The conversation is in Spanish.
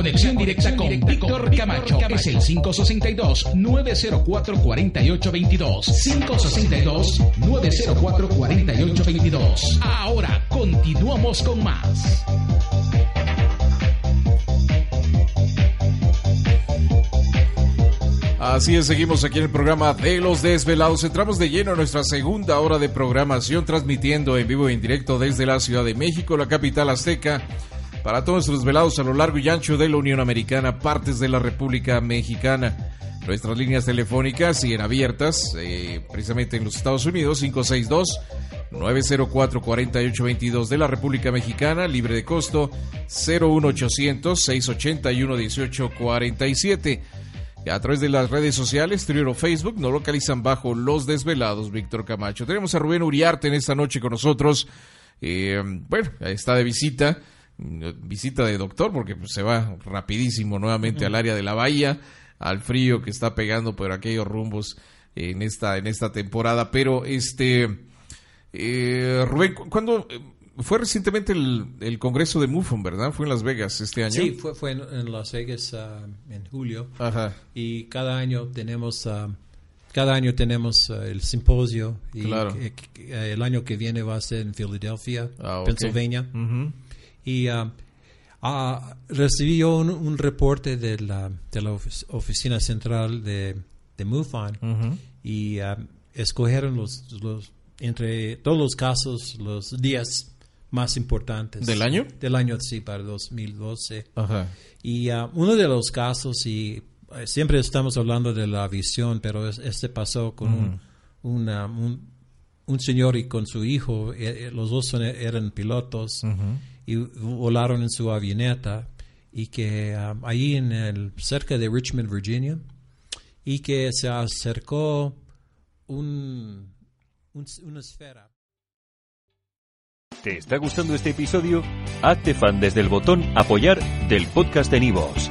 Conexión directa con Víctor Camacho es el 562-904-4822. 562-904-4822. Ahora continuamos con más. Así es, seguimos aquí en el programa de Los Desvelados. Entramos de lleno a nuestra segunda hora de programación, transmitiendo en vivo e en directo desde la Ciudad de México, la capital azteca, para todos nuestros desvelados a lo largo y ancho de la Unión Americana, partes de la República Mexicana. Nuestras líneas telefónicas siguen abiertas, eh, precisamente en los Estados Unidos, 562-904-4822 de la República Mexicana, libre de costo, 01800-681-1847. A través de las redes sociales, Twitter o Facebook, nos localizan bajo Los Desvelados, Víctor Camacho. Tenemos a Rubén Uriarte en esta noche con nosotros. Eh, bueno, está de visita, visita de doctor, porque pues, se va rapidísimo nuevamente al área de la bahía, al frío que está pegando por aquellos rumbos en esta, en esta temporada. Pero, este, eh, Rubén, ¿cuándo fue recientemente el, el, Congreso de MUFON, ¿verdad? Fue en Las Vegas este año. Sí, fue, fue en, en, Las Vegas uh, en julio. Ajá. Y cada año tenemos, uh, cada año tenemos uh, el simposio. Y Claro. el año que viene va a ser en Philadelphia, Ah. Y uh, ah, recibí yo un, un reporte de la, de la ofic- oficina central de, de MUFON Ujú. y uh, escogieron los, los, entre todos los casos, los días más importantes. ¿Del año? Del año, sí, para 2012. Ajá. Y ah, uno de los casos, y eh, siempre estamos hablando de la visión, pero es- este pasó con un, una- un, un señor y con su hijo, eh, eh, los dos son- eran pilotos y volaron en su avioneta y que ah, ahí en el, cerca de Richmond, Virginia, y que se acercó un, un- una esfera. ¿Te está gustando este episodio? Hazte fan desde el botón Apoyar del podcast de Nivos.